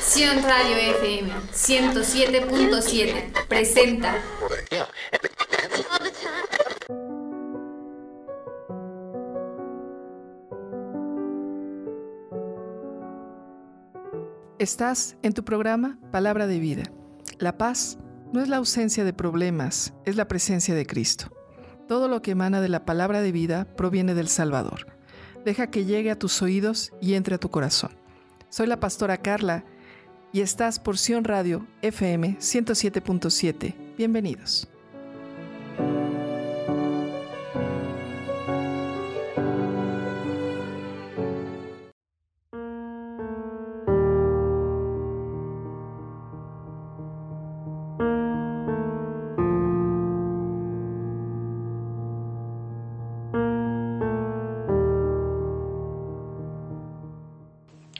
Sion Radio FM 107.7 presenta Estás en tu programa Palabra de Vida. La paz no es la ausencia de problemas, es la presencia de Cristo. Todo lo que emana de la palabra de vida proviene del Salvador. Deja que llegue a tus oídos y entre a tu corazón. Soy la pastora Carla y estás por Sion Radio FM 107.7. Bienvenidos.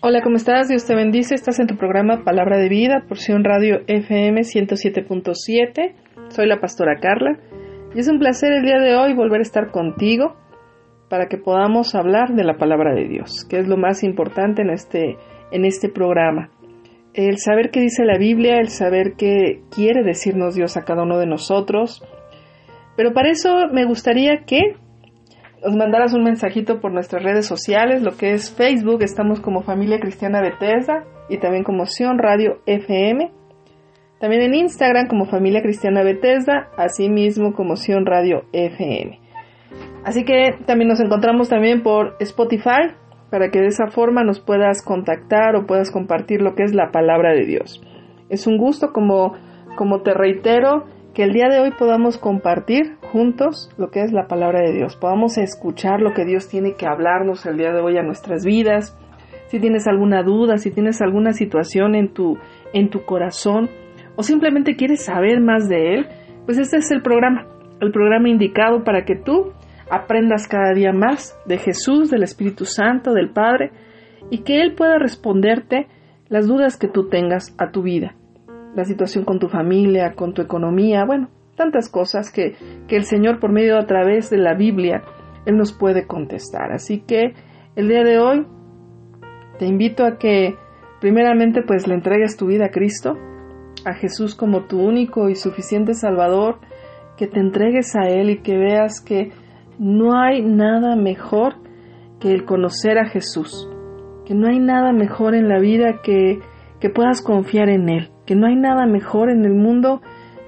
Hola, ¿cómo estás? Dios te bendice. Estás en tu programa Palabra de Vida, porción radio FM 107.7. Soy la pastora Carla y es un placer el día de hoy volver a estar contigo para que podamos hablar de la palabra de Dios, que es lo más importante en este, en este programa. El saber qué dice la Biblia, el saber qué quiere decirnos Dios a cada uno de nosotros. Pero para eso me gustaría que nos mandaras un mensajito por nuestras redes sociales, lo que es Facebook, estamos como Familia Cristiana Bethesda y también como Sion Radio FM. También en Instagram como Familia Cristiana Bethesda, así mismo como Sion Radio FM. Así que también nos encontramos también por Spotify para que de esa forma nos puedas contactar o puedas compartir lo que es la palabra de Dios. Es un gusto como, como te reitero que el día de hoy podamos compartir juntos lo que es la palabra de Dios, podamos escuchar lo que Dios tiene que hablarnos el día de hoy a nuestras vidas. Si tienes alguna duda, si tienes alguna situación en tu, en tu corazón o simplemente quieres saber más de Él, pues este es el programa, el programa indicado para que tú aprendas cada día más de Jesús, del Espíritu Santo, del Padre, y que Él pueda responderte las dudas que tú tengas a tu vida la situación con tu familia, con tu economía, bueno, tantas cosas que, que el Señor por medio a través de la Biblia, Él nos puede contestar. Así que el día de hoy te invito a que primeramente pues le entregues tu vida a Cristo, a Jesús como tu único y suficiente Salvador, que te entregues a Él y que veas que no hay nada mejor que el conocer a Jesús, que no hay nada mejor en la vida que, que puedas confiar en Él que no hay nada mejor en el mundo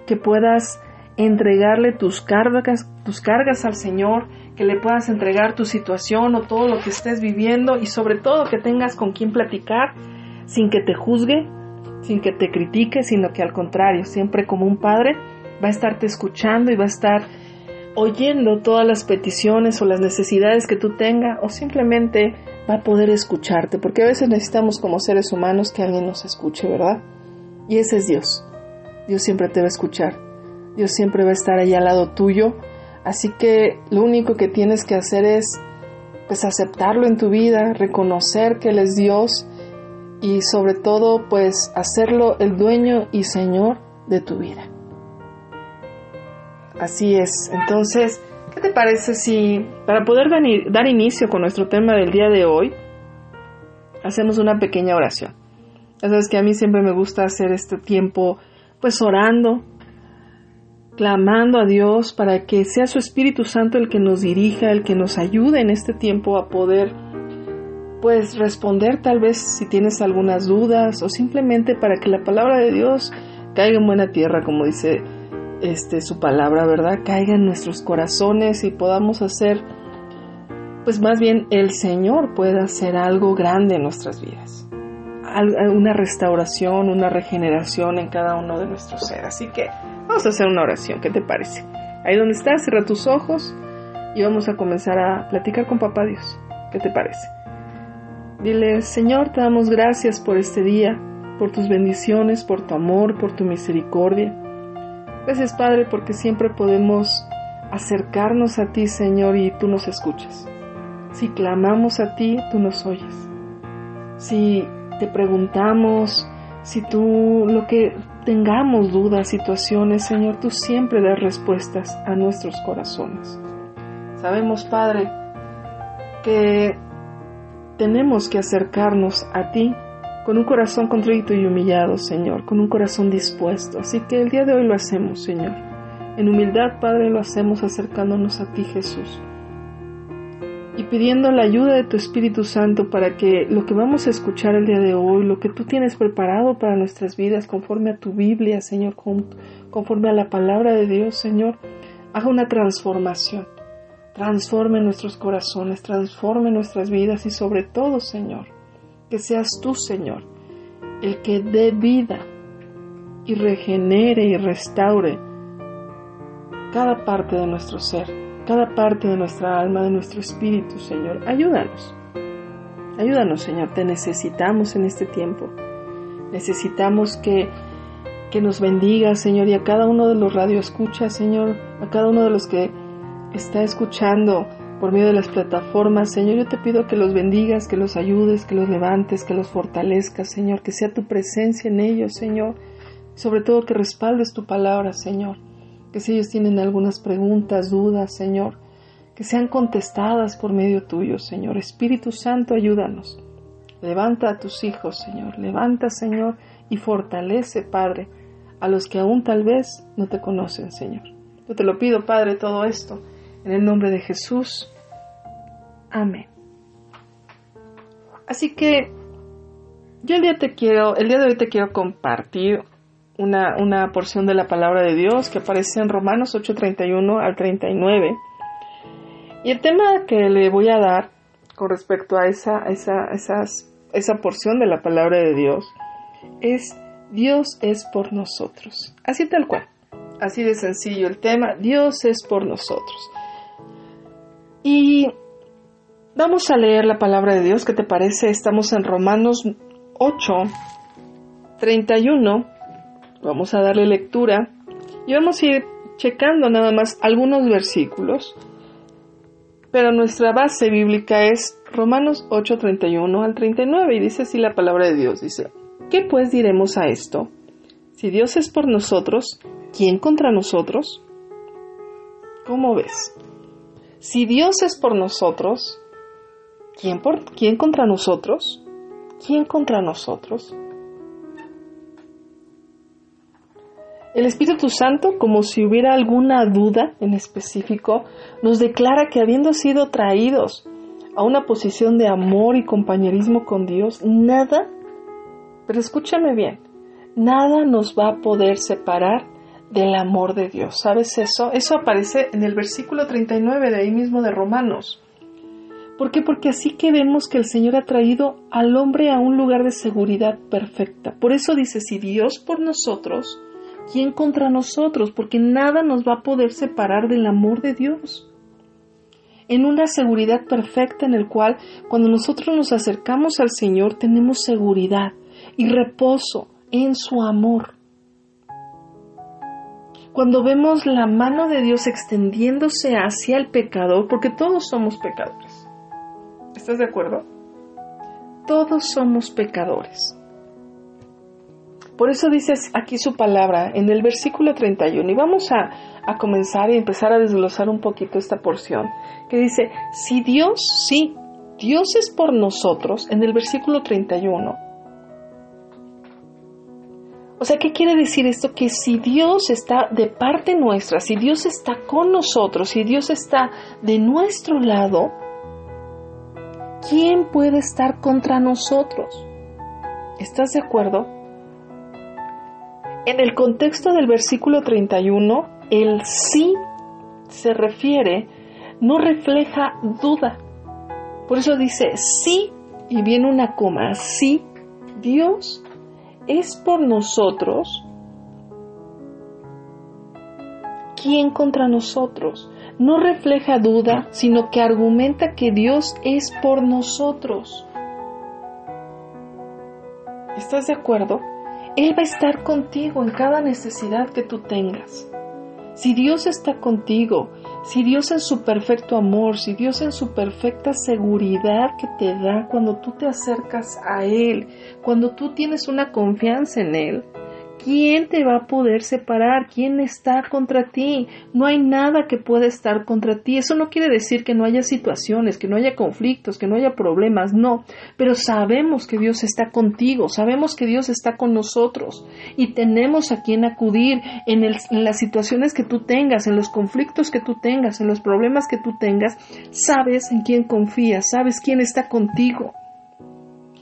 que puedas entregarle tus cargas, tus cargas al Señor, que le puedas entregar tu situación o todo lo que estés viviendo y sobre todo que tengas con quien platicar sin que te juzgue, sin que te critique, sino que al contrario, siempre como un padre va a estarte escuchando y va a estar oyendo todas las peticiones o las necesidades que tú tengas o simplemente va a poder escucharte, porque a veces necesitamos como seres humanos que alguien nos escuche, ¿verdad? Y ese es Dios. Dios siempre te va a escuchar. Dios siempre va a estar ahí al lado tuyo. Así que lo único que tienes que hacer es pues aceptarlo en tu vida, reconocer que Él es Dios y sobre todo pues hacerlo el dueño y señor de tu vida. Así es. Entonces, ¿qué te parece si para poder dar inicio con nuestro tema del día de hoy, hacemos una pequeña oración? Ya sabes que a mí siempre me gusta hacer este tiempo pues orando, clamando a Dios para que sea su Espíritu Santo el que nos dirija, el que nos ayude en este tiempo a poder pues responder tal vez si tienes algunas dudas o simplemente para que la palabra de Dios caiga en buena tierra, como dice este su palabra, ¿verdad? Caiga en nuestros corazones y podamos hacer pues más bien el Señor pueda hacer algo grande en nuestras vidas una restauración, una regeneración en cada uno de nuestros seres. Así que vamos a hacer una oración, ¿qué te parece? Ahí donde estás, cierra tus ojos y vamos a comenzar a platicar con Papá Dios. ¿Qué te parece? Dile, Señor, te damos gracias por este día, por tus bendiciones, por tu amor, por tu misericordia. Gracias, Padre, porque siempre podemos acercarnos a ti, Señor, y tú nos escuchas. Si clamamos a ti, tú nos oyes. Si te preguntamos, si tú lo que tengamos dudas, situaciones, Señor, tú siempre das respuestas a nuestros corazones. Sabemos, Padre, que tenemos que acercarnos a ti con un corazón contrito y humillado, Señor, con un corazón dispuesto. Así que el día de hoy lo hacemos, Señor. En humildad, Padre, lo hacemos acercándonos a ti, Jesús. Y pidiendo la ayuda de tu Espíritu Santo para que lo que vamos a escuchar el día de hoy, lo que tú tienes preparado para nuestras vidas, conforme a tu Biblia, Señor, conforme a la palabra de Dios, Señor, haga una transformación. Transforme nuestros corazones, transforme nuestras vidas y sobre todo, Señor, que seas tú, Señor, el que dé vida y regenere y restaure cada parte de nuestro ser, cada parte de nuestra alma, de nuestro espíritu, Señor. Ayúdanos. Ayúdanos, Señor. Te necesitamos en este tiempo. Necesitamos que, que nos bendiga, Señor, y a cada uno de los radioescuchas, Señor, a cada uno de los que está escuchando por medio de las plataformas. Señor, yo te pido que los bendigas, que los ayudes, que los levantes, que los fortalezcas, Señor, que sea tu presencia en ellos, Señor. Sobre todo que respaldes tu palabra, Señor. Que si ellos tienen algunas preguntas, dudas, Señor, que sean contestadas por medio tuyo, Señor. Espíritu Santo, ayúdanos. Levanta a tus hijos, Señor. Levanta, Señor, y fortalece, Padre, a los que aún tal vez no te conocen, Señor. Yo te lo pido, Padre, todo esto en el nombre de Jesús. Amén. Así que yo el día te quiero, el día de hoy te quiero compartir una, una porción de la palabra de Dios que aparece en Romanos 8:31 al 39. Y el tema que le voy a dar con respecto a esa, esa, esa porción de la palabra de Dios es Dios es por nosotros. Así tal cual. Así de sencillo el tema, Dios es por nosotros. Y vamos a leer la palabra de Dios, ¿qué te parece? Estamos en Romanos 8, 31. Vamos a darle lectura y vamos a ir checando nada más algunos versículos. Pero nuestra base bíblica es Romanos 8, 31 al 39 y dice así la palabra de Dios. Dice, ¿qué pues diremos a esto? Si Dios es por nosotros, ¿quién contra nosotros? ¿Cómo ves? Si Dios es por nosotros, ¿quién, por, ¿quién contra nosotros? ¿Quién contra nosotros? El Espíritu Santo, como si hubiera alguna duda en específico, nos declara que habiendo sido traídos a una posición de amor y compañerismo con Dios, nada, pero escúchame bien, nada nos va a poder separar del amor de Dios. ¿Sabes eso? Eso aparece en el versículo 39 de ahí mismo de Romanos. ¿Por qué? Porque así que vemos que el Señor ha traído al hombre a un lugar de seguridad perfecta. Por eso dice, si Dios por nosotros, ¿quién contra nosotros? Porque nada nos va a poder separar del amor de Dios. En una seguridad perfecta en el cual cuando nosotros nos acercamos al Señor tenemos seguridad y reposo en su amor cuando vemos la mano de Dios extendiéndose hacia el pecador, porque todos somos pecadores. ¿Estás de acuerdo? Todos somos pecadores. Por eso dice aquí su palabra en el versículo 31 y vamos a, a comenzar y empezar a desglosar un poquito esta porción que dice, si Dios, sí, Dios es por nosotros, en el versículo 31, o sea, ¿qué quiere decir esto? Que si Dios está de parte nuestra, si Dios está con nosotros, si Dios está de nuestro lado, ¿quién puede estar contra nosotros? ¿Estás de acuerdo? En el contexto del versículo 31, el sí se refiere, no refleja duda. Por eso dice sí y viene una coma, sí, Dios es por nosotros, ¿quién contra nosotros? No refleja duda, sino que argumenta que Dios es por nosotros. ¿Estás de acuerdo? Él va a estar contigo en cada necesidad que tú tengas. Si Dios está contigo, si Dios en su perfecto amor, si Dios en su perfecta seguridad que te da cuando tú te acercas a Él, cuando tú tienes una confianza en Él, ¿quién te va a poder separar? ¿Quién está contra ti? No hay nada que pueda estar contra ti. Eso no quiere decir que no haya situaciones, que no haya conflictos, que no haya problemas, no. Pero sabemos que Dios está contigo, sabemos que Dios está con nosotros y tenemos a quien acudir en, en las situaciones que tú tengas, en los conflictos que tú tengas, en los problemas que tú tengas. Sabes en quién confías, sabes quién está contigo.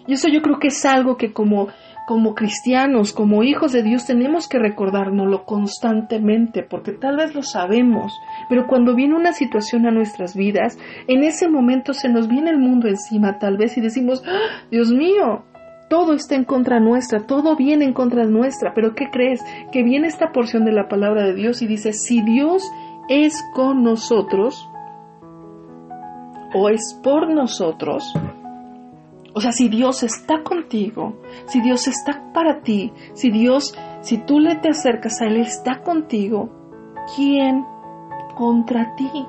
Y eso yo creo que es algo que como como cristianos, como hijos de Dios, tenemos que recordárnoslo constantemente, porque tal vez lo sabemos, pero cuando viene una situación a nuestras vidas, en ese momento se nos viene el mundo encima, tal vez, y decimos, ¡Ah, Dios mío, todo está en contra nuestra, todo viene en contra nuestra, pero ¿qué crees? Que viene esta porción de la palabra de Dios y dice, si Dios es con nosotros, o es por nosotros, o sea, si Dios está contigo, si Dios está para ti, si Dios, si tú le te acercas a Él, está contigo, ¿quién contra ti?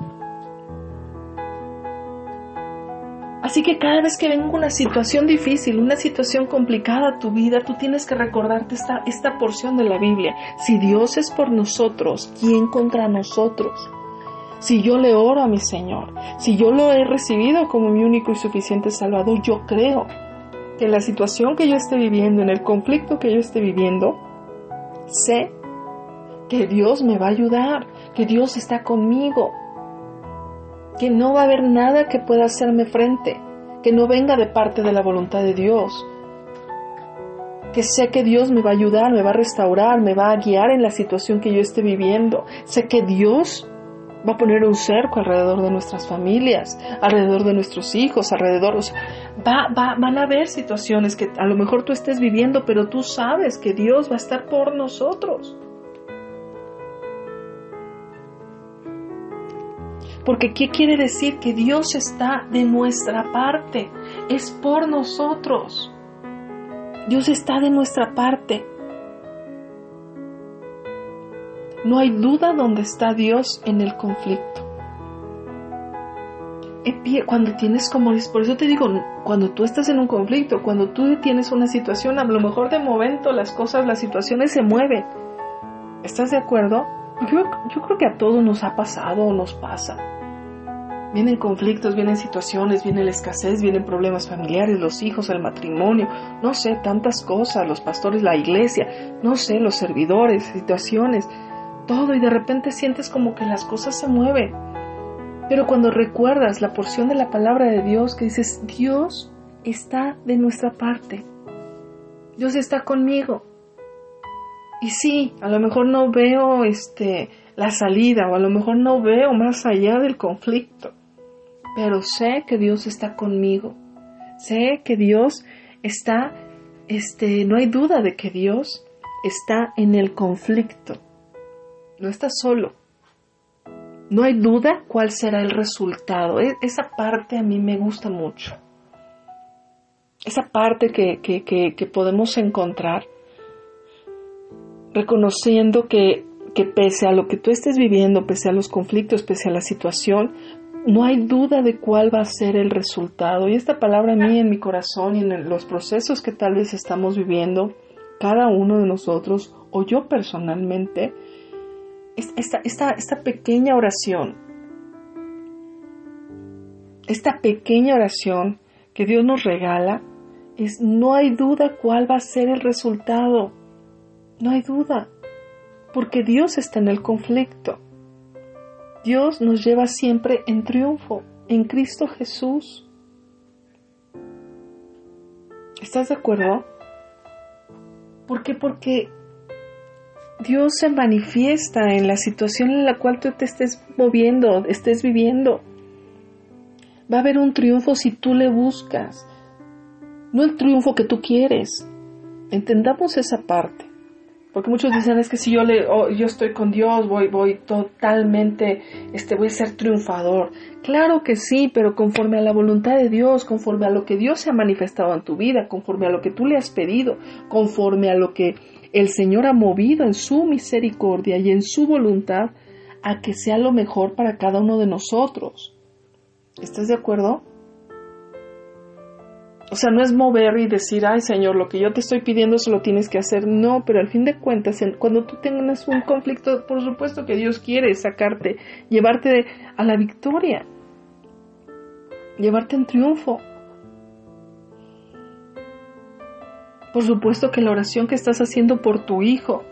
Así que cada vez que venga una situación difícil, una situación complicada a tu vida, tú tienes que recordarte esta, esta porción de la Biblia. Si Dios es por nosotros, ¿quién contra nosotros? Si yo le oro a mi Señor, si yo lo he recibido como mi único y suficiente Salvador, yo creo que en la situación que yo esté viviendo, en el conflicto que yo esté viviendo, sé que Dios me va a ayudar, que Dios está conmigo, que no va a haber nada que pueda hacerme frente, que no venga de parte de la voluntad de Dios, que sé que Dios me va a ayudar, me va a restaurar, me va a guiar en la situación que yo esté viviendo, sé que Dios va a poner un cerco alrededor de nuestras familias, alrededor de nuestros hijos, alrededor, o va, va, van a haber situaciones que a lo mejor tú estés viviendo, pero tú sabes que Dios va a estar por nosotros. Porque ¿qué quiere decir? Que Dios está de nuestra parte, es por nosotros. Dios está de nuestra parte. No hay duda dónde está Dios en el conflicto. Cuando tienes como, por eso te digo, cuando tú estás en un conflicto, cuando tú tienes una situación, a lo mejor de momento las cosas, las situaciones se mueven. ¿Estás de acuerdo? Yo, yo creo que a todos nos ha pasado o nos pasa. Vienen conflictos, vienen situaciones, viene la escasez, vienen problemas familiares, los hijos, el matrimonio, no sé, tantas cosas, los pastores, la iglesia, no sé, los servidores, situaciones todo y de repente sientes como que las cosas se mueven. Pero cuando recuerdas la porción de la palabra de Dios que dices, Dios está de nuestra parte, Dios está conmigo. Y sí, a lo mejor no veo este la salida o a lo mejor no veo más allá del conflicto, pero sé que Dios está conmigo. Sé que Dios está este no hay duda de que Dios está en el conflicto no estás solo. No hay duda cuál será el resultado. E, esa parte a mí me gusta mucho. Esa parte que, que, podemos encontrar reconociendo que, que pese a lo que tú estés viviendo, pese a los conflictos, pese a la situación, no hay duda de cuál va a ser el resultado. Y esta palabra a mí en mi corazón y en los procesos que tal vez estamos viviendo, cada uno de nosotros o yo personalmente, esta, esta, pequeña oración, esta pequeña oración que Dios nos regala, es no hay duda cuál va a ser el resultado. No hay duda, porque Dios está en el conflicto. Dios nos lleva siempre en triunfo, en Cristo Jesús. ¿Estás de acuerdo? ¿Por qué? Porque Dios se manifiesta en la situación en la cual tú te estés moviendo, estés viviendo. Va a haber un triunfo si tú le buscas, no el triunfo que tú quieres. Entendamos esa parte. Porque muchos dicen es que si yo le oh, yo estoy con Dios, voy voy totalmente este voy a ser triunfador. Claro que sí, pero conforme a la voluntad de Dios, conforme a lo que Dios se ha manifestado en tu vida, conforme a lo que tú le has pedido, conforme a lo que el Señor ha movido en su misericordia y en su voluntad a que sea lo mejor para cada uno de nosotros. ¿Estás de acuerdo? O sea, no es mover y decir, ay Señor, lo que yo te estoy pidiendo eso lo tienes que hacer. No, pero al fin de cuentas, cuando tú tengas un conflicto, por supuesto que Dios quiere sacarte, llevarte a la victoria, llevarte en triunfo. Por supuesto que la oración que estás haciendo por tu hijo,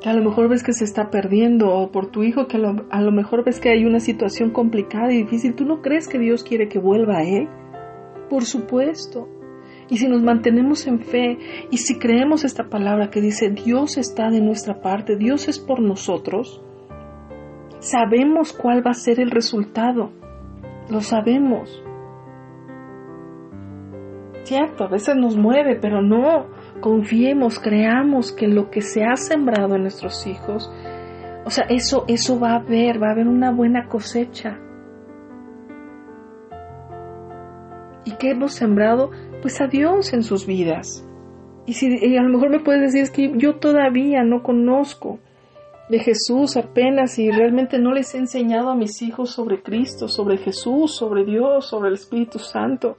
que a lo mejor ves que se está perdiendo, o por tu hijo que a lo, a lo mejor ves que hay una situación complicada y difícil, ¿tú no crees que Dios quiere que vuelva a Él? Por supuesto. Y si nos mantenemos en fe y si creemos esta palabra que dice Dios está de nuestra parte, Dios es por nosotros, sabemos cuál va a ser el resultado. Lo sabemos. Cierto, a veces nos mueve, pero no. Confiemos, creamos que lo que se ha sembrado en nuestros hijos, o sea, eso, eso va a haber, va a haber una buena cosecha. ¿Y qué hemos sembrado? Pues a Dios en sus vidas. Y si a lo mejor me puedes decir es que yo todavía no conozco de Jesús apenas y realmente no les he enseñado a mis hijos sobre Cristo, sobre Jesús, sobre Dios, sobre el Espíritu Santo.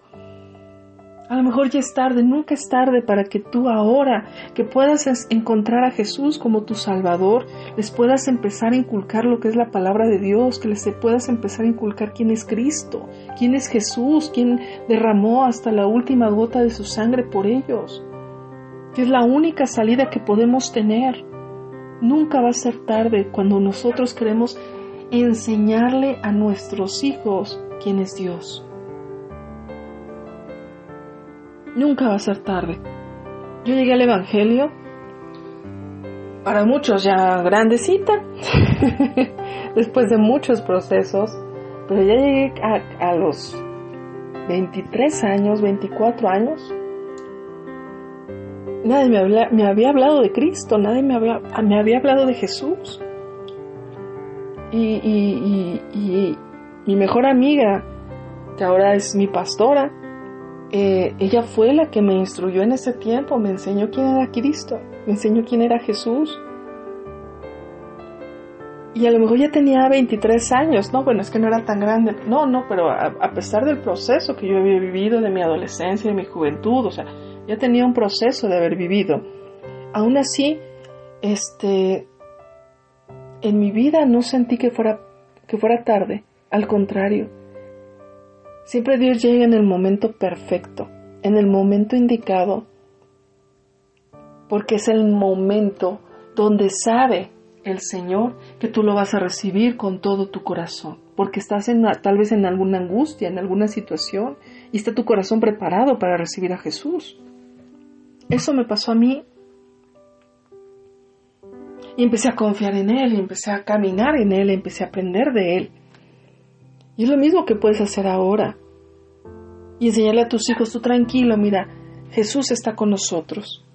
A lo mejor ya es tarde, nunca es tarde para que tú ahora que puedas encontrar a Jesús como tu Salvador, les puedas empezar a inculcar lo que es la palabra de Dios, que les puedas empezar a inculcar quién es Cristo, quién es Jesús, quién derramó hasta la última gota de su sangre por ellos, que es la única salida que podemos tener. Nunca va a ser tarde cuando nosotros queremos enseñarle a nuestros hijos quién es Dios. Nunca va a ser tarde. Yo llegué al Evangelio, para muchos ya grandecita, después de muchos procesos, pero ya llegué a, los 23 años, 24 años. Nadie me había, hablado de Cristo, nadie me había, me había hablado de Jesús. Y mi mejor amiga, que ahora es mi pastora, eh, ella fue la que me instruyó en ese tiempo, me enseñó quién era Cristo, me enseñó quién era Jesús. Y a lo mejor ya tenía 23 años, no, bueno, es que no era tan grande, no, no, pero a, a pesar del proceso que yo había vivido de mi adolescencia, de mi juventud, o sea, ya tenía un proceso de haber vivido. Aún así, este, en mi vida no sentí que fuera, que fuera tarde, al contrario, Siempre Dios llega en el momento perfecto, en el momento indicado, porque es el momento donde sabe el Señor que tú lo vas a recibir con todo tu corazón, porque estás en, tal vez en alguna angustia, en alguna situación, y está tu corazón preparado para recibir a Jesús. Eso me pasó a mí. Y empecé a confiar en Él, empecé a caminar en Él, empecé a aprender de Él. Y es lo mismo que puedes hacer ahora. Y enseñarle a tus hijos, tú tranquilo, mira, Jesús está con nosotros.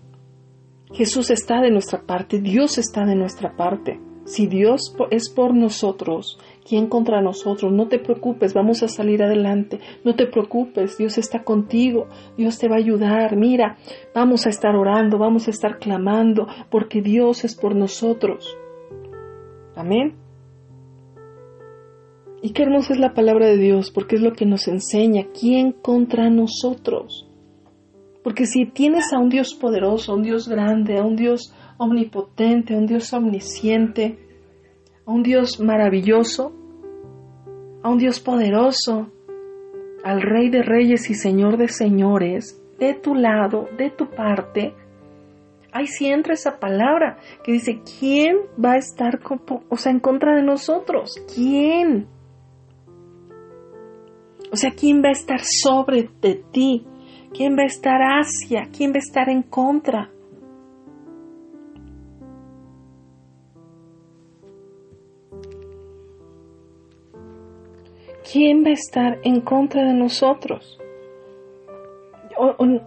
Jesús está de nuestra parte, Dios está de nuestra parte. Si Dios es por nosotros, ¿quién contra nosotros? No te preocupes, vamos a salir adelante. No te preocupes, Dios está contigo, Dios te va a ayudar. Mira, vamos a estar orando, vamos a estar clamando, porque Dios es por nosotros. Amén. Y qué hermosa es la palabra de Dios, porque es lo que nos enseña quién contra nosotros. Porque si tienes a un Dios poderoso, a un Dios grande, a un Dios omnipotente, a un Dios omnisciente, a un Dios maravilloso, a un Dios poderoso, al Rey de Reyes y Señor de Señores, de tu lado, de tu parte, ahí sí entra esa palabra que dice, ¿quién va a estar o sea, en contra de nosotros? ¿Quién? O sea, ¿quién va a estar sobre de ti? ¿Quién va a estar hacia? ¿Quién va a estar en contra? ¿Quién va a estar en contra de nosotros?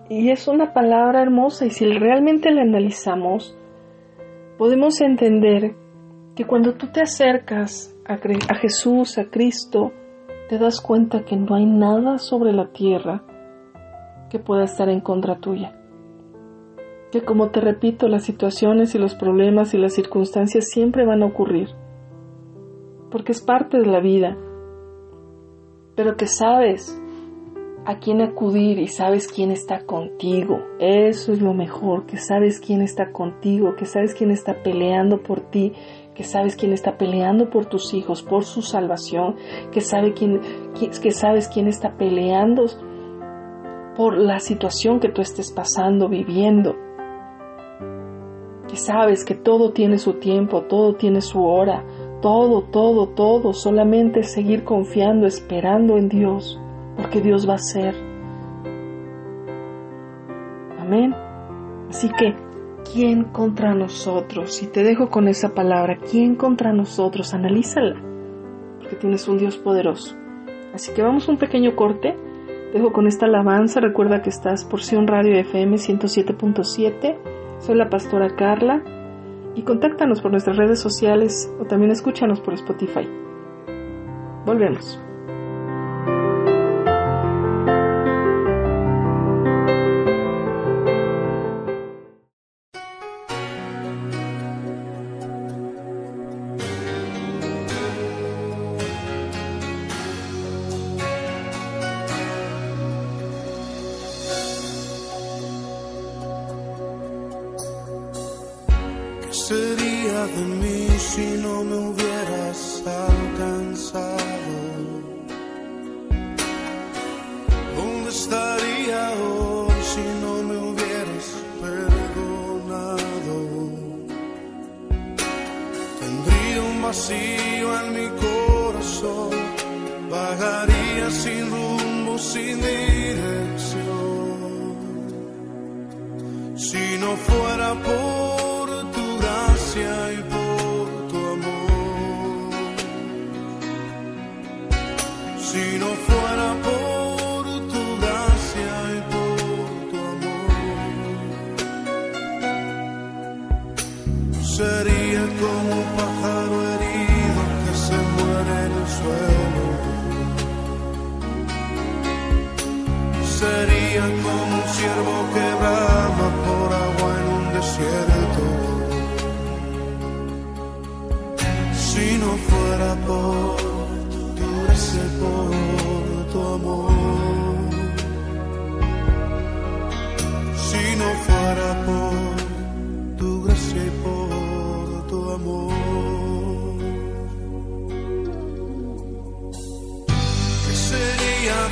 Y es una palabra hermosa y si realmente la analizamos, podemos entender que cuando tú te acercas a, Jesús, a Cristo, te das cuenta que no hay nada sobre la tierra que pueda estar en contra tuya. Que como te repito, las situaciones y los problemas y las circunstancias siempre van a ocurrir, porque es parte de la vida, pero que sabes a quién acudir y sabes quién está contigo. Eso es lo mejor, que sabes quién está contigo, que sabes quién está peleando por ti, que sabes quién está peleando por tus hijos, por su salvación, que, sabe quién, que sabes quién está peleando por la situación que tú estés pasando, viviendo. Que sabes que todo tiene su tiempo, todo tiene su hora, todo, todo, todo, solamente seguir confiando, esperando en Dios, porque Dios va a ser. Amén. Así que ¿quién contra nosotros? Y te dejo con esa palabra, ¿quién contra nosotros? Analízala, porque tienes un Dios poderoso. Así que vamos a un pequeño corte. Te dejo con esta alabanza. Recuerda que estás por Sion Radio FM 107.7. Soy la pastora Carla. Y contáctanos por nuestras redes sociales o también escúchanos por Spotify. Volvemos.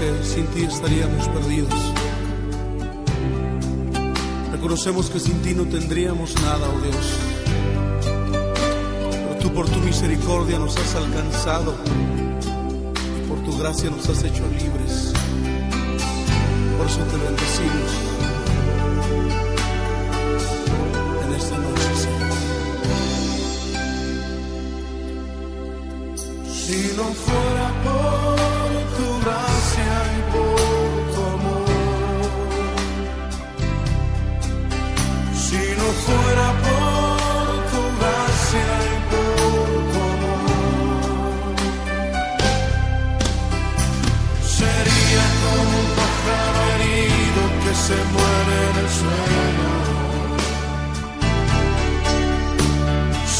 que sin ti estaríamos perdidos. Reconocemos que sin ti no tendríamos nada, oh Dios. Pero tú por tu misericordia nos has alcanzado y por tu gracia nos has hecho libres. Por eso te bendecimos en esta noche, Señor. Si no fuera por se muere en el suelo.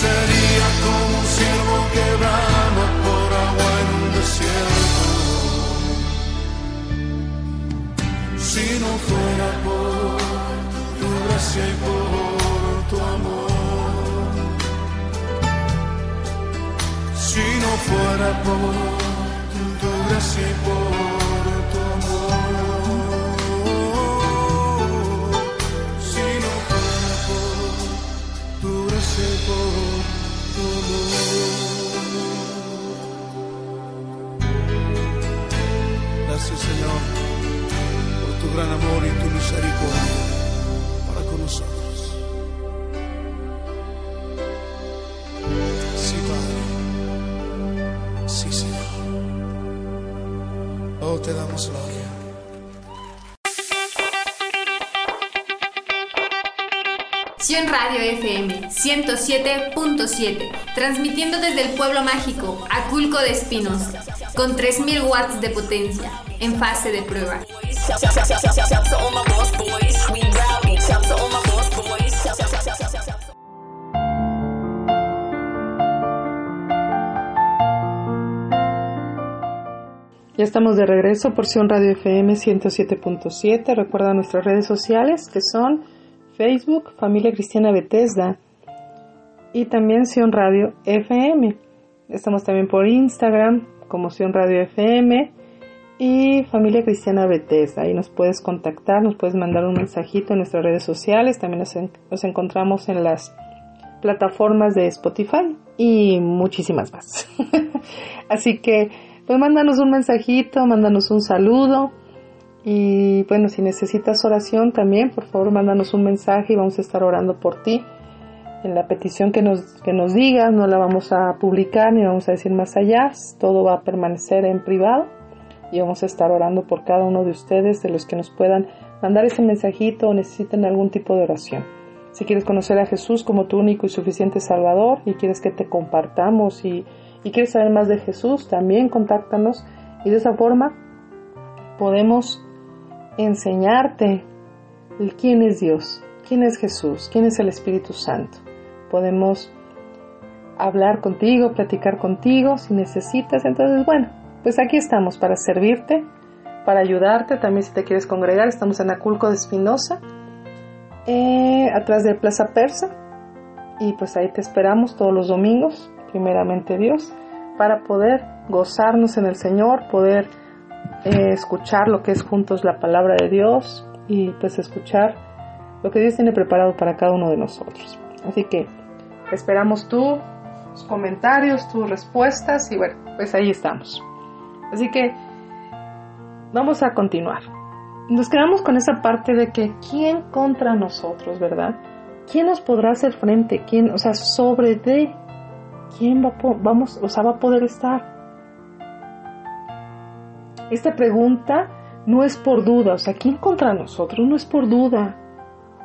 Sería como un ciervo que brama por agua en un desierto. Si no fuera por tu gracia y por tu amor. Si no fuera por tu gracia y por Gracias Señor por tu gran amor y tu misericordia Sion Radio FM 107.7, transmitiendo desde el pueblo mágico, Aculco de Espinos, con 3000 watts de potencia, en fase de prueba. Ya estamos de regreso, Porción Radio FM 107.7. Recuerda nuestras redes sociales que son Facebook, Familia Cristiana Bethesda y también Sion Radio FM. Estamos también por Instagram como Sion Radio FM y Familia Cristiana Bethesda. Ahí nos puedes contactar, nos puedes mandar un mensajito en nuestras redes sociales. También nos, nos encontramos en las plataformas de Spotify y muchísimas más. Así que, pues mándanos un mensajito, mándanos un saludo. Y bueno, si necesitas oración también, por favor, mándanos un mensaje y vamos a estar orando por ti. En la petición que nos, que nos digas, no la vamos a publicar ni vamos a decir más allá. Todo va a permanecer en privado y vamos a estar orando por cada uno de ustedes, de los que nos puedan mandar ese mensajito o necesiten algún tipo de oración. Si quieres conocer a Jesús como tu único y suficiente Salvador y quieres que te compartamos y, y quieres saber más de Jesús, también contáctanos y de esa forma podemos enseñarte quién es Dios, quién es Jesús, quién es el Espíritu Santo. Podemos hablar contigo, platicar contigo si necesitas. Entonces, bueno, pues aquí estamos para servirte, para ayudarte. También si te quieres congregar, estamos en Aculco de Espinosa, eh, atrás de Plaza Persa. Y pues ahí te esperamos todos los domingos, primeramente Dios, para poder gozarnos en el Señor, poder eh, escuchar lo que es juntos la palabra de Dios y pues escuchar lo que Dios tiene preparado para cada uno de nosotros. Así que esperamos tus comentarios, tus respuestas y bueno, pues ahí estamos. Así que vamos a continuar. Nos quedamos con esa parte de que quién contra nosotros, ¿verdad? ¿Quién nos podrá hacer frente? ¿Quién, o sea, sobre de quién va, vamos, o sea, va a poder estar? Esta pregunta no es por duda, o sea, ¿quién contra nosotros? No es por duda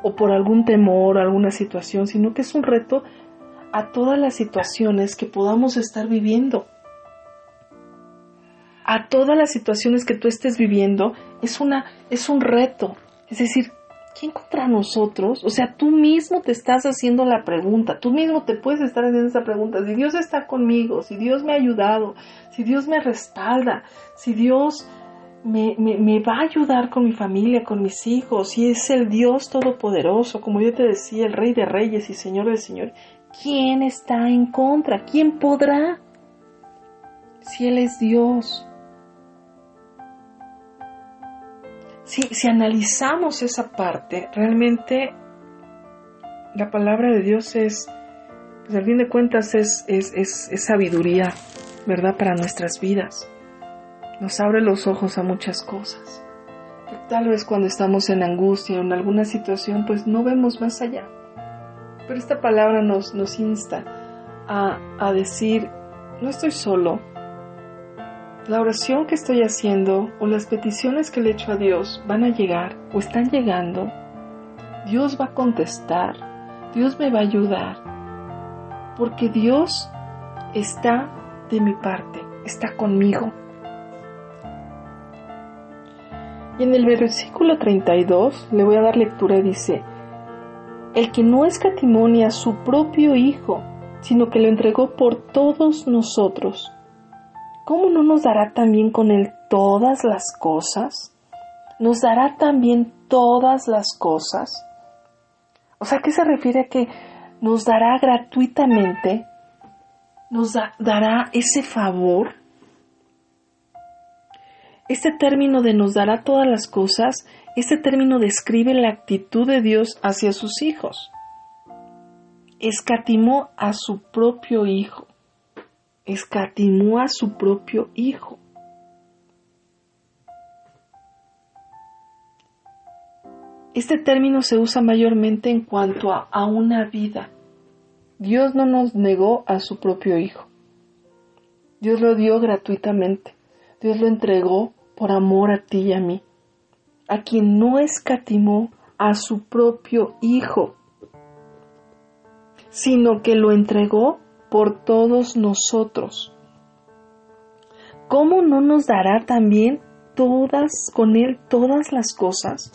o por algún temor, alguna situación, sino que es un reto a todas las situaciones que podamos estar viviendo. A todas las situaciones que tú estés viviendo es una es un reto. Es decir, ¿quién contra nosotros? O sea, tú mismo te estás haciendo la pregunta, tú mismo te puedes estar haciendo esa pregunta. Si Dios está conmigo, si Dios me ha ayudado, si Dios me respalda, si Dios me, me, va a ayudar con mi familia, con mis hijos, si es el Dios Todopoderoso, como yo te decía, el Rey de Reyes y Señor de Señor, ¿quién está en contra? ¿Quién podrá? Si Él es Dios. Si, analizamos esa parte, realmente la palabra de Dios es, pues al fin de cuentas, es, sabiduría, ¿verdad? Para nuestras vidas. Nos abre los ojos a muchas cosas. Tal vez cuando estamos en angustia o en alguna situación, pues no vemos más allá. Pero esta palabra nos, insta a decir, no estoy solo, la oración que estoy haciendo o las peticiones que le he hecho a Dios van a llegar o están llegando. Dios va a contestar. Dios me va a ayudar. Porque Dios está de mi parte, está conmigo. Y en el versículo 32 le voy a dar lectura y dice, el que no escatimonia a su propio Hijo, sino que lo entregó por todos nosotros ¿cómo no nos dará también con Él todas las cosas? ¿Nos dará también todas las cosas? O sea, ¿qué se refiere a que nos dará gratuitamente nos da- dará ese favor. Este término de nos dará todas las cosas, este término describe la actitud de Dios hacia sus hijos. Escatimó a su propio hijo. Escatimó a su propio hijo. Este término se usa mayormente en cuanto a, una vida. Dios no nos negó a su propio hijo. Dios lo dio gratuitamente. Dios lo entregó por amor a ti y a mí. A quien no escatimó a su propio hijo, sino que lo entregó por todos nosotros. ¿Cómo no nos dará también todas con él todas las cosas?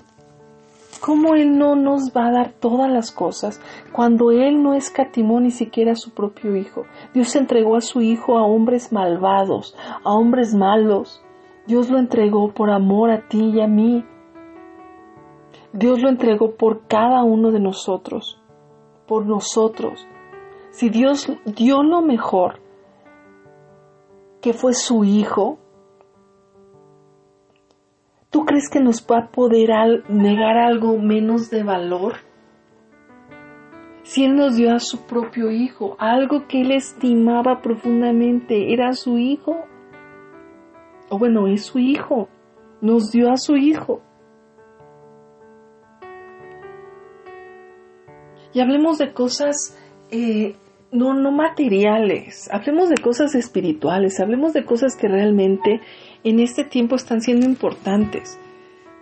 ¿Cómo Él no nos va a dar todas las cosas cuando Él no escatimó ni siquiera a su propio Hijo? Dios entregó a su Hijo a hombres malvados, a hombres malos. Dios lo entregó por amor a ti y a mí. Dios lo entregó por cada uno de nosotros, por nosotros. Si Dios dio lo mejor, que fue su Hijo, ¿Tú crees que nos va a poder negar algo menos de valor? Si Él nos dio a su propio hijo, algo que Él estimaba profundamente, era su hijo. O bueno, es su hijo. Nos dio a su hijo. Y hablemos de cosas eh, no, no materiales, hablemos de cosas espirituales, hablemos de cosas que realmente en este tiempo están siendo importantes,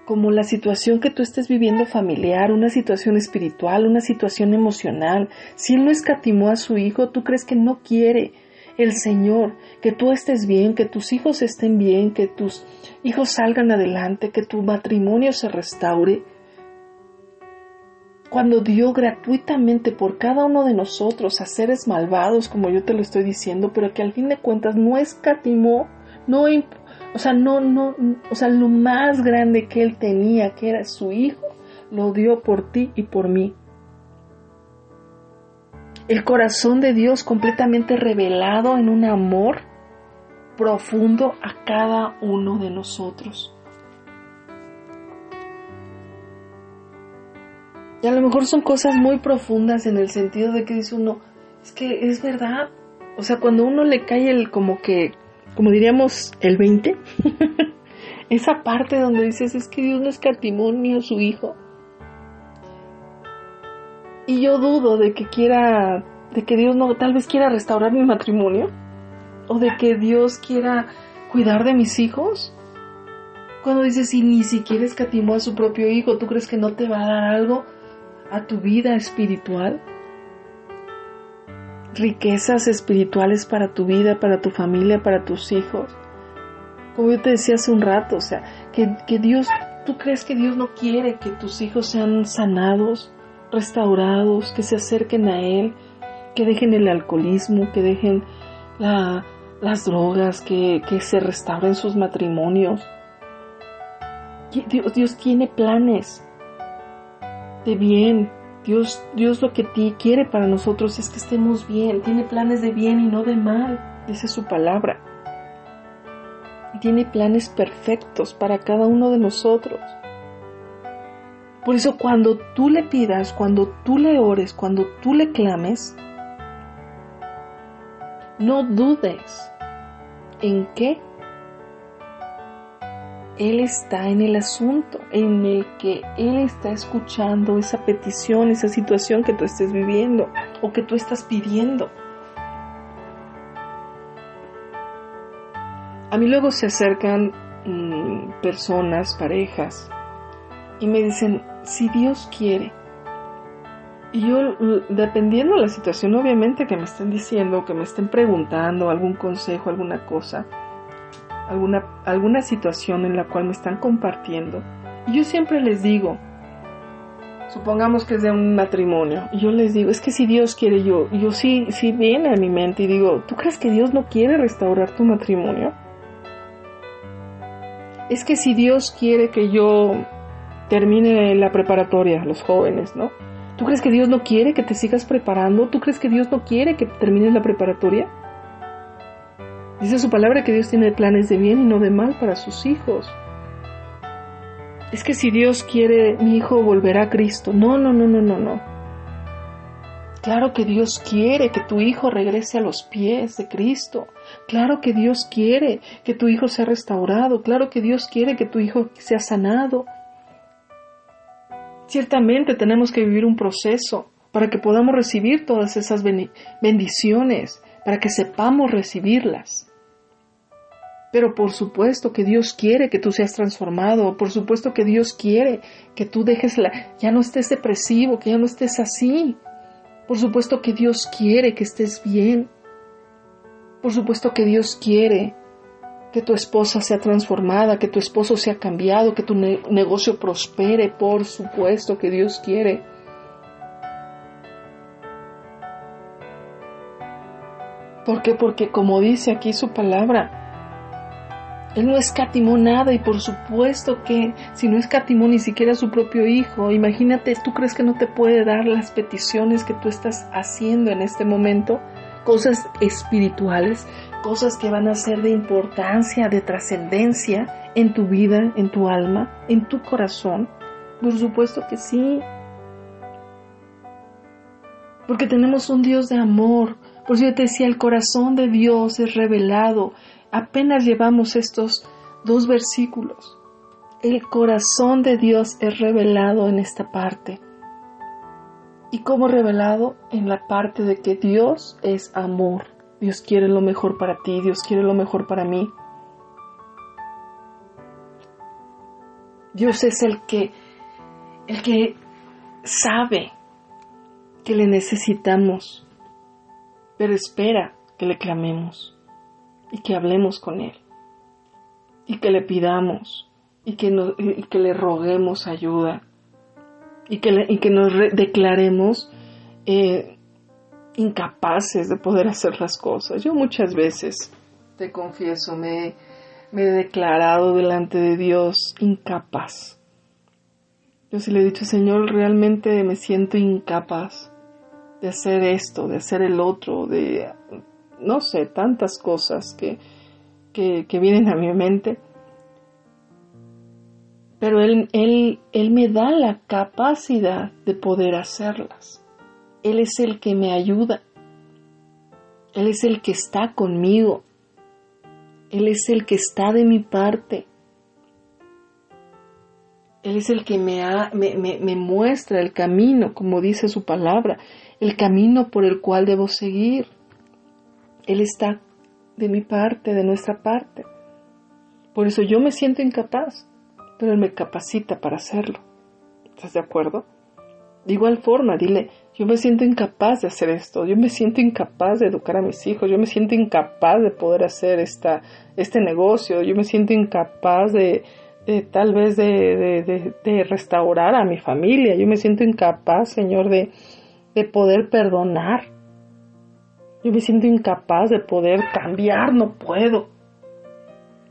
como la situación que tú estés viviendo familiar, una situación espiritual, una situación emocional. Si Él no escatimó a su hijo, tú crees que no quiere el Señor que tú estés bien, que tus hijos estén bien, que tus hijos salgan adelante, que tu matrimonio se restaure. Cuando dio gratuitamente por cada uno de nosotros a seres malvados, como yo te lo estoy diciendo, pero que al fin de cuentas no escatimó, no o sea, no, no, o sea, lo más grande que él tenía, que era su hijo, lo dio por ti y por mí. El corazón de Dios completamente revelado en un amor profundo a cada uno de nosotros. Y a lo mejor son cosas muy profundas en el sentido de que dice uno, es que es verdad. O sea, cuando uno le cae el como que como diríamos, el 20, esa parte donde dices, es que Dios no escatimó ni a su hijo. Y yo dudo de que quiera, de que Dios no, tal vez quiera restaurar mi matrimonio, o de que Dios quiera cuidar de mis hijos. Cuando dices, si ni siquiera escatimó a su propio hijo, ¿tú crees que no te va a dar algo a tu vida espiritual? riquezas espirituales para tu vida, para tu familia, para tus hijos. Como yo te decía hace un rato, o sea, que, que Dios, tú crees que Dios no quiere que tus hijos sean sanados, restaurados, que se acerquen a Él, que dejen el alcoholismo, que dejen la, las drogas, que, que se restauren sus matrimonios. Dios, Dios tiene planes de bien, Dios, Dios lo que ti quiere para nosotros es que estemos bien, tiene planes de bien y no de mal, dice su palabra. Tiene planes perfectos para cada uno de nosotros. Por eso cuando tú le pidas, cuando tú le ores, cuando tú le clames, no dudes en que él está en el asunto, en el que Él está escuchando esa petición, esa situación que tú estés viviendo o que tú estás pidiendo. A mí luego se acercan mmm, personas, parejas, y me dicen, si Dios quiere. Y yo, dependiendo de la situación, obviamente que me estén diciendo, que me estén preguntando algún consejo, alguna cosa, alguna, alguna situación en la cual me están compartiendo. Y yo siempre les digo, supongamos que es de un matrimonio, y yo les digo, es que si Dios quiere yo, yo sí, sí viene a mi mente y digo, ¿tú crees que Dios no quiere restaurar tu matrimonio? Es que si Dios quiere que yo termine la preparatoria, los jóvenes, ¿no? ¿Tú crees que Dios no quiere que te sigas preparando? ¿Tú crees que Dios no quiere que termines la preparatoria? Dice su palabra que Dios tiene planes de bien y no de mal para sus hijos. Es que si Dios quiere, mi hijo volverá a Cristo. No, no, no, no, no, no. Claro que Dios quiere que tu hijo regrese a los pies de Cristo. Claro que Dios quiere que tu hijo sea restaurado. Claro que Dios quiere que tu hijo sea sanado. Ciertamente tenemos que vivir un proceso para que podamos recibir todas esas bendiciones, para que sepamos recibirlas. Pero por supuesto que Dios quiere que tú seas transformado, por supuesto que Dios quiere que tú dejes la, ya no estés depresivo, que ya no estés así. Por supuesto que Dios quiere que estés bien. Por supuesto que Dios quiere que tu esposa sea transformada, que tu esposo sea cambiado, que tu negocio prospere, por supuesto que Dios quiere. ¿Por qué? Porque como dice aquí su palabra, Él no escatimó nada y por supuesto que si no escatimó ni siquiera a su propio hijo, imagínate, ¿tú crees que no te puede dar las peticiones que tú estás haciendo en este momento? Cosas espirituales, cosas que van a ser de importancia, de trascendencia en tu vida, en tu alma, en tu corazón? Por supuesto que sí. Porque tenemos un Dios de amor. Por eso yo te decía, el corazón de Dios es revelado. Apenas llevamos estos dos versículos. El corazón de Dios es revelado en esta parte. ¿Y cómo revelado? En la parte de que Dios es amor. Dios quiere lo mejor para ti, Dios quiere lo mejor para mí. Dios es el que el que sabe que le necesitamos, pero espera que le clamemos y que hablemos con él y que le pidamos y que, que le roguemos ayuda y que, y que nos declaremos eh, incapaces de poder hacer las cosas. Yo muchas veces, te confieso, me, me he declarado delante de Dios incapaz. Yo sí le he dicho, Señor, realmente me siento incapaz de hacer esto, de hacer el otro, de, no sé, tantas cosas que, que, vienen a mi mente. Pero él, él, él me da la capacidad de poder hacerlas. Él es el que me ayuda. Él es el que está conmigo. Él es el que está de mi parte. Él es el que me, me, muestra el camino, como dice su palabra, el camino por el cual debo seguir. Él está de mi parte, de nuestra parte. Por eso yo me siento incapaz, pero Él me capacita para hacerlo. ¿Estás de acuerdo? De igual forma, dile, yo me siento incapaz de hacer esto, yo me siento incapaz de educar a mis hijos, yo me siento incapaz de poder hacer esta, este negocio, yo me siento incapaz de, tal vez de, de, restaurar a mi familia, yo me siento incapaz, Señor, de, de poder perdonar. Yo me siento incapaz de poder cambiar, no puedo.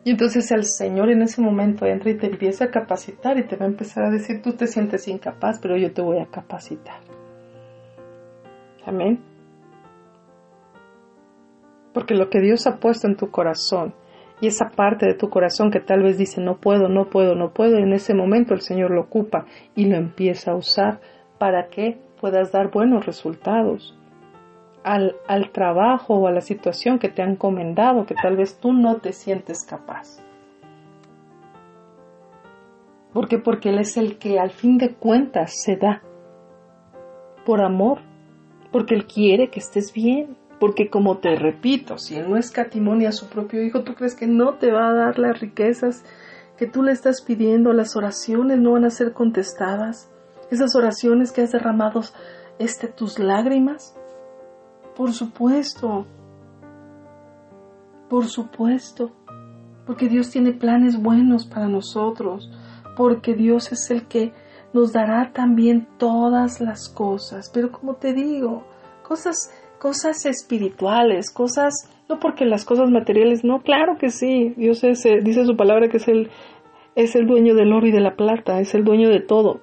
Y entonces el Señor en ese momento entra y te empieza a capacitar y te va a empezar a decir, tú te sientes incapaz, pero yo te voy a capacitar. Amén. Porque lo que Dios ha puesto en tu corazón y esa parte de tu corazón que tal vez dice no puedo, no puedo, no puedo, en ese momento el Señor lo ocupa y lo empieza a usar para que puedas dar buenos resultados al, al trabajo o a la situación que te han encomendado que tal vez tú no te sientes capaz. ¿Por qué? Porque Él es el que al fin de cuentas se da por amor porque Él quiere que estés bien. Porque como te repito, si Él no escatimonia a su propio Hijo, ¿tú crees que no te va a dar las riquezas que tú le estás pidiendo? Las oraciones no van a ser contestadas. Esas oraciones que has derramado, este, tus lágrimas. Por supuesto. Por supuesto. Porque Dios tiene planes buenos para nosotros. Porque Dios es el que nos dará también todas las cosas, pero como te digo, cosas, cosas espirituales, cosas, no porque las cosas materiales, no, claro que sí, Dios es, eh, dice su palabra que es el, es el dueño del oro y de la plata, es el dueño de todo.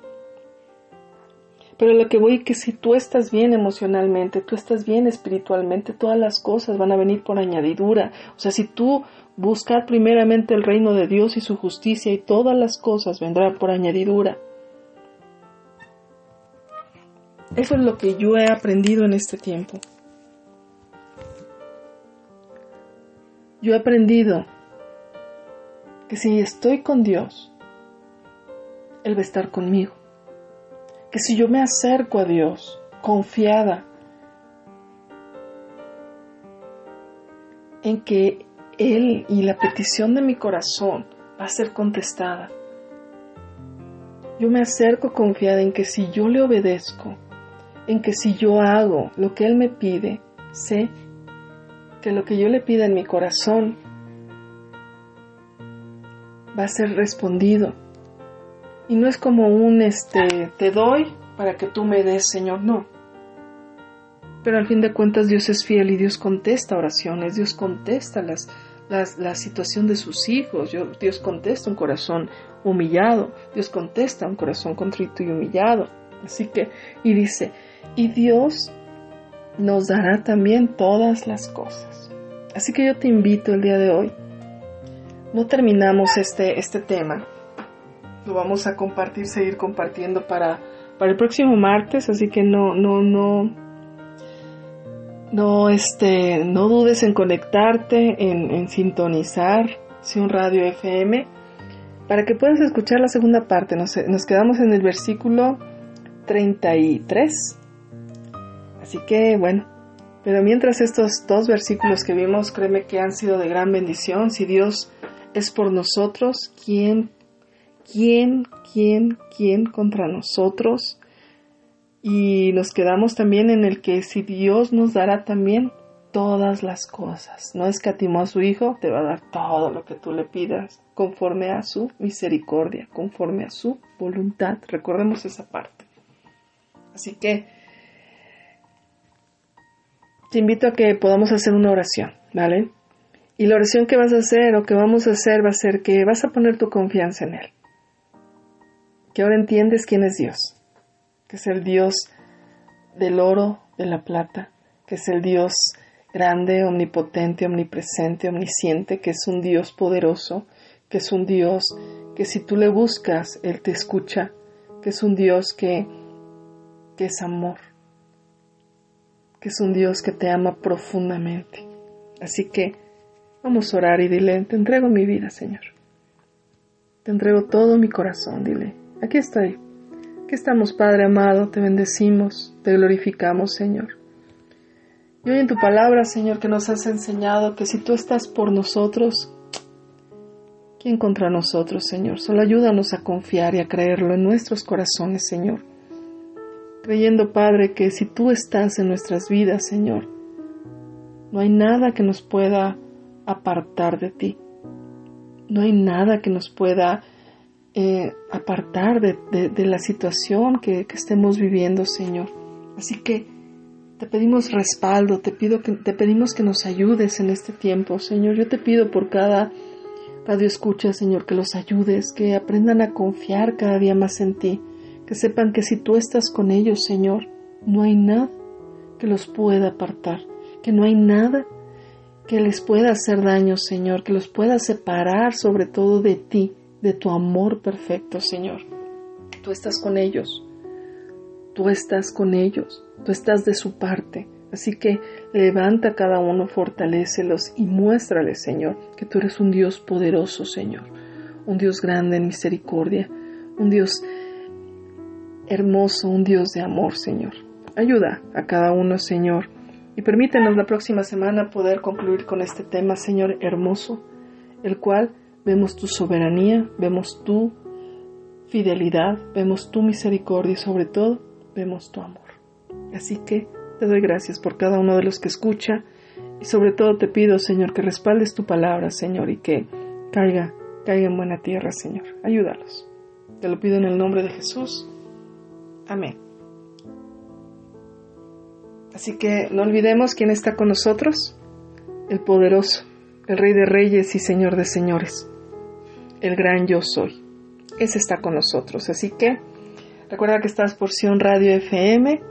Pero lo que voy es que si tú estás bien emocionalmente, tú estás bien espiritualmente, todas las cosas van a venir por añadidura. O sea, si tú buscar primeramente el reino de Dios y su justicia y todas las cosas vendrán por añadidura. Eso es lo que yo he aprendido en este tiempo. Yo he aprendido que si estoy con Dios, Él va a estar conmigo. Que si yo me acerco a Dios confiada en que Él y la petición de mi corazón va a ser contestada, yo me acerco confiada en que si yo le obedezco, en que si yo hago lo que Él me pide, sé que lo que yo le pida en mi corazón va a ser respondido. Y no es como un este te doy para que tú me des, Señor, no. Pero al fin de cuentas Dios es fiel y Dios contesta oraciones, Dios contesta las, las, la situación de sus hijos, Dios contesta un corazón humillado, Dios contesta un corazón contrito y humillado. Así que, y dice, y Dios nos dará también todas las cosas. Así que yo te invito el día de hoy. No terminamos este, este tema. Lo vamos a compartir, seguir compartiendo para, para el próximo martes, así que no, no, no, no, este, no dudes en conectarte, en, en sintonizar un Radio FM para que puedas escuchar la segunda parte. Nos, nos quedamos en el versículo 33 Así que bueno, pero mientras estos dos versículos que vimos, créeme que han sido de gran bendición. Si Dios es por nosotros, ¿quién, quién, quién, quién contra nosotros? Y nos quedamos también en el que si Dios nos dará también todas las cosas, no escatimó a su Hijo, te va a dar todo lo que tú le pidas, conforme a su misericordia, conforme a su voluntad. Recordemos esa parte. Así que te invito a que podamos hacer una oración, ¿vale? Y la oración que vas a hacer o que vamos a hacer va a ser que vas a poner tu confianza en Él. Que ahora entiendes quién es Dios. Que es el Dios del oro, de la plata. Que es el Dios grande, omnipotente, omnipresente, omnisciente. Que es un Dios poderoso. Que es un Dios que si tú le buscas, Él te escucha. Que es un Dios que, que es amor que es un Dios que te ama profundamente. Así que vamos a orar y dile, te entrego mi vida, Señor. Te entrego todo mi corazón, dile, aquí estoy. Aquí estamos, Padre amado, te bendecimos, te glorificamos, Señor. Y hoy en tu palabra, Señor, que nos has enseñado que si tú estás por nosotros, ¿quién contra nosotros, Señor? Solo ayúdanos a confiar y a creerlo en nuestros corazones, Señor creyendo, Padre, que si tú estás en nuestras vidas, Señor, no hay nada que nos pueda apartar de ti. No hay nada que nos pueda eh, apartar de, la situación que, que, estemos viviendo, Señor. Así que te pedimos respaldo, te, pido que, te pedimos que nos ayudes en este tiempo, Señor. Yo te pido por cada radio escucha, Señor, que los ayudes, que aprendan a confiar cada día más en ti que sepan que si tú estás con ellos, Señor, no hay nada que los pueda apartar, que no hay nada que les pueda hacer daño, Señor, que los pueda separar sobre todo de ti, de tu amor perfecto, Señor. Tú estás con ellos, tú estás con ellos, tú estás de su parte. Así que levanta a cada uno, fortalécelos y muéstrales, Señor, que tú eres un Dios poderoso, Señor, un Dios grande en misericordia, un Dios hermoso, un Dios de amor, Señor. Ayuda a cada uno, Señor, y permítenos la próxima semana poder concluir con este tema, Señor hermoso, el cual vemos tu soberanía, vemos tu fidelidad, vemos tu misericordia y sobre todo vemos tu amor. Así que te doy gracias por cada uno de los que escucha y sobre todo te pido, Señor, que respaldes tu palabra, Señor, y que caiga, caiga en buena tierra, Señor. Ayúdalos. Te lo pido en el nombre de Jesús. Amén. Así que no olvidemos quién está con nosotros, el poderoso, el Rey de Reyes y Señor de Señores, el gran yo soy. Ese está con nosotros. Así que recuerda que estás por Sion Radio FM.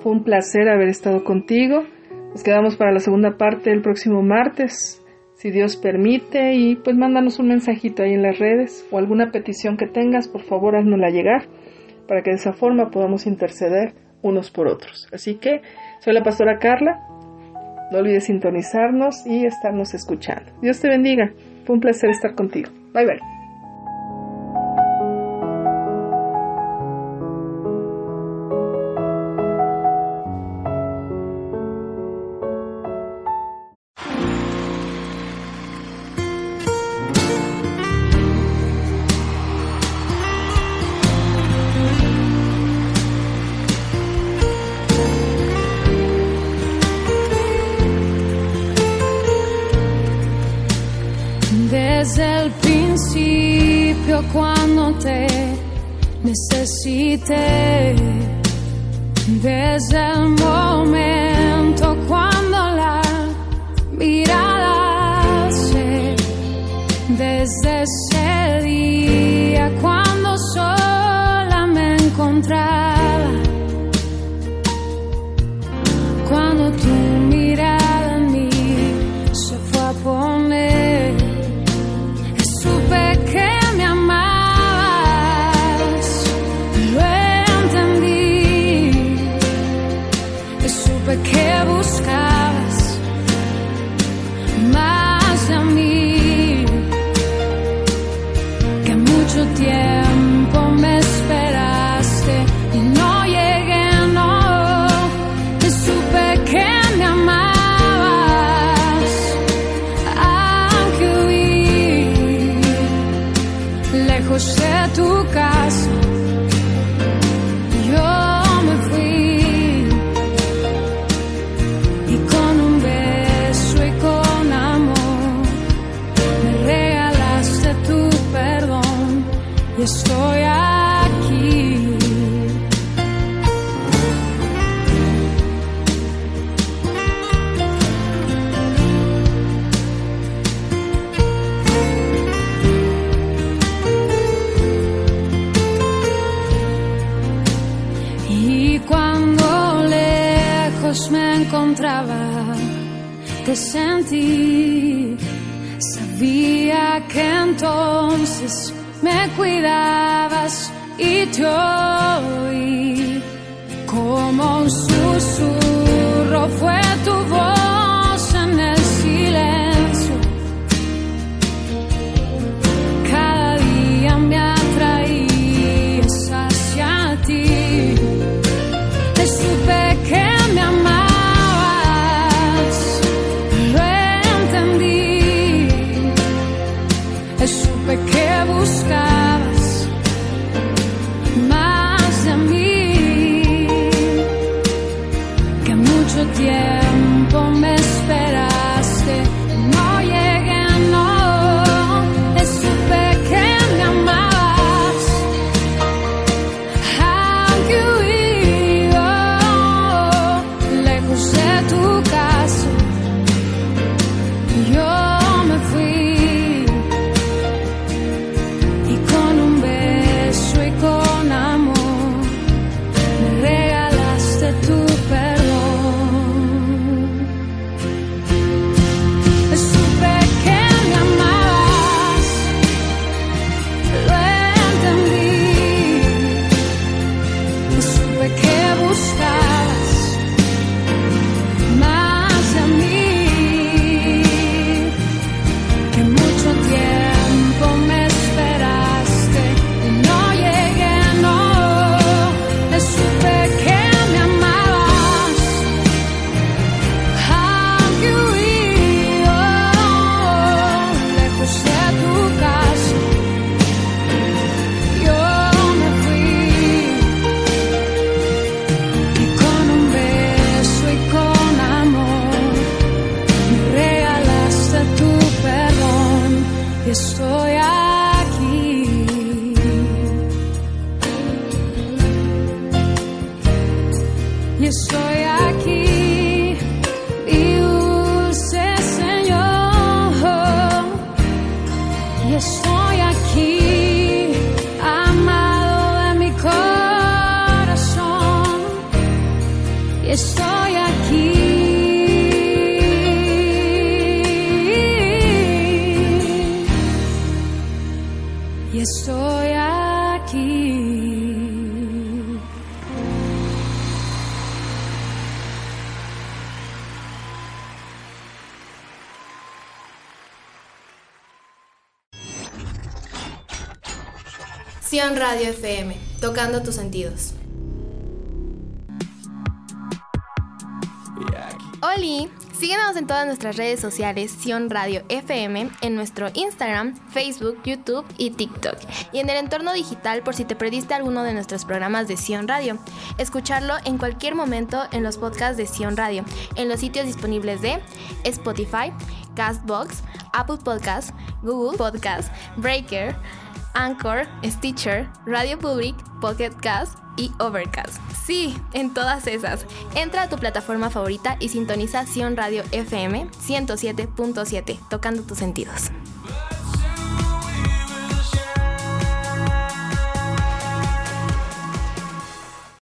Fue un placer haber estado contigo. Nos quedamos para la segunda parte el próximo martes, si Dios permite, y pues mándanos un mensajito ahí en las redes o alguna petición que tengas, por favor, haznosla llegar para que de esa forma podamos interceder unos por otros. Así que soy la pastora Carla. No olvides sintonizarnos y estarnos escuchando. Dios te bendiga. Fue un placer estar contigo. Bye bye. te aqui. Estou aqui. E o Senhor. Estou Sion Radio FM, tocando tus sentidos. Oli, síguenos en todas nuestras redes sociales Sion Radio FM, en nuestro Instagram, Facebook, YouTube y TikTok. Y en el entorno digital por si te perdiste alguno de nuestros programas de Sion Radio. Escucharlo en cualquier momento en los podcasts de Sion Radio, en los sitios disponibles de Spotify, Castbox, Apple Podcasts, Google Podcasts, Breaker, Anchor, Stitcher, Radio Public, Pocket Cast y Overcast. Sí, en todas esas. Entra a tu plataforma favorita y sintoniza Sion Radio FM 107.7, tocando tus sentidos.